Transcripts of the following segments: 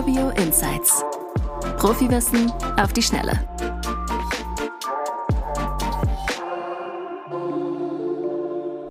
Urbio Insights. Profiwissen auf die Schnelle.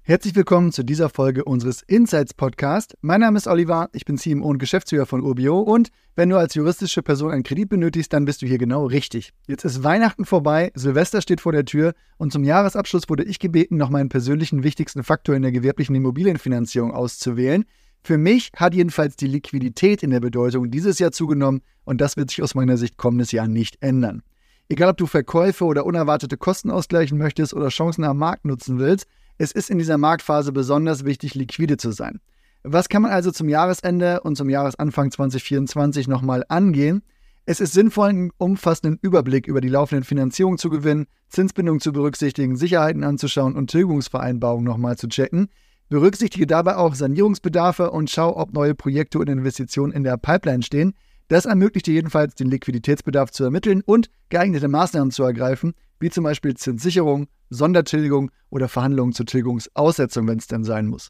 Herzlich willkommen zu dieser Folge unseres Insights Podcast. Mein Name ist Oliver, ich bin CMO und Geschäftsführer von Urbio und wenn du als juristische Person einen Kredit benötigst, dann bist du hier genau richtig. Jetzt ist Weihnachten vorbei, Silvester steht vor der Tür und zum Jahresabschluss wurde ich gebeten, noch meinen persönlichen wichtigsten Faktor in der gewerblichen Immobilienfinanzierung auszuwählen. Für mich hat jedenfalls die Liquidität in der Bedeutung dieses Jahr zugenommen und das wird sich aus meiner Sicht kommendes Jahr nicht ändern. Egal ob du Verkäufe oder unerwartete Kosten ausgleichen möchtest oder Chancen am Markt nutzen willst, es ist in dieser Marktphase besonders wichtig, liquide zu sein. Was kann man also zum Jahresende und zum Jahresanfang 2024 nochmal angehen? Es ist sinnvoll, einen umfassenden Überblick über die laufenden Finanzierungen zu gewinnen, Zinsbindung zu berücksichtigen, Sicherheiten anzuschauen und Tilgungsvereinbarungen nochmal zu checken. Berücksichtige dabei auch Sanierungsbedarfe und schau, ob neue Projekte und Investitionen in der Pipeline stehen. Das ermöglicht dir jedenfalls, den Liquiditätsbedarf zu ermitteln und geeignete Maßnahmen zu ergreifen, wie zum Beispiel Zinssicherung, Sondertilgung oder Verhandlungen zur Tilgungsaussetzung, wenn es denn sein muss.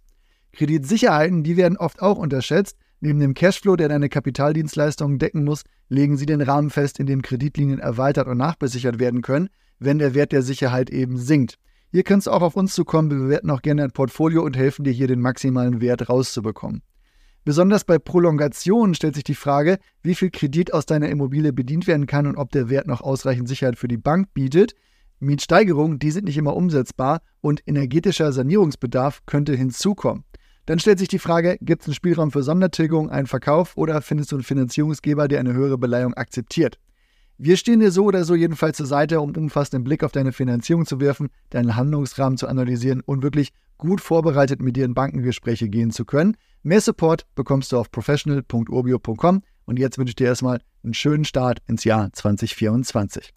Kreditsicherheiten, die werden oft auch unterschätzt. Neben dem Cashflow, der deine Kapitaldienstleistungen decken muss, legen sie den Rahmen fest, in dem Kreditlinien erweitert und nachbesichert werden können, wenn der Wert der Sicherheit eben sinkt. Hier kannst du auch auf uns zukommen, wir bewerten auch gerne ein Portfolio und helfen dir hier den maximalen Wert rauszubekommen. Besonders bei Prolongationen stellt sich die Frage, wie viel Kredit aus deiner Immobilie bedient werden kann und ob der Wert noch ausreichend Sicherheit für die Bank bietet. Mietsteigerungen, die sind nicht immer umsetzbar und energetischer Sanierungsbedarf könnte hinzukommen. Dann stellt sich die Frage, gibt es einen Spielraum für Sondertilgung, einen Verkauf oder findest du einen Finanzierungsgeber, der eine höhere Beleihung akzeptiert? Wir stehen dir so oder so jedenfalls zur Seite, um umfassenden Blick auf deine Finanzierung zu werfen, deinen Handlungsrahmen zu analysieren und wirklich gut vorbereitet mit dir in Bankengespräche gehen zu können. Mehr Support bekommst du auf professional.urbio.com und jetzt wünsche ich dir erstmal einen schönen Start ins Jahr 2024.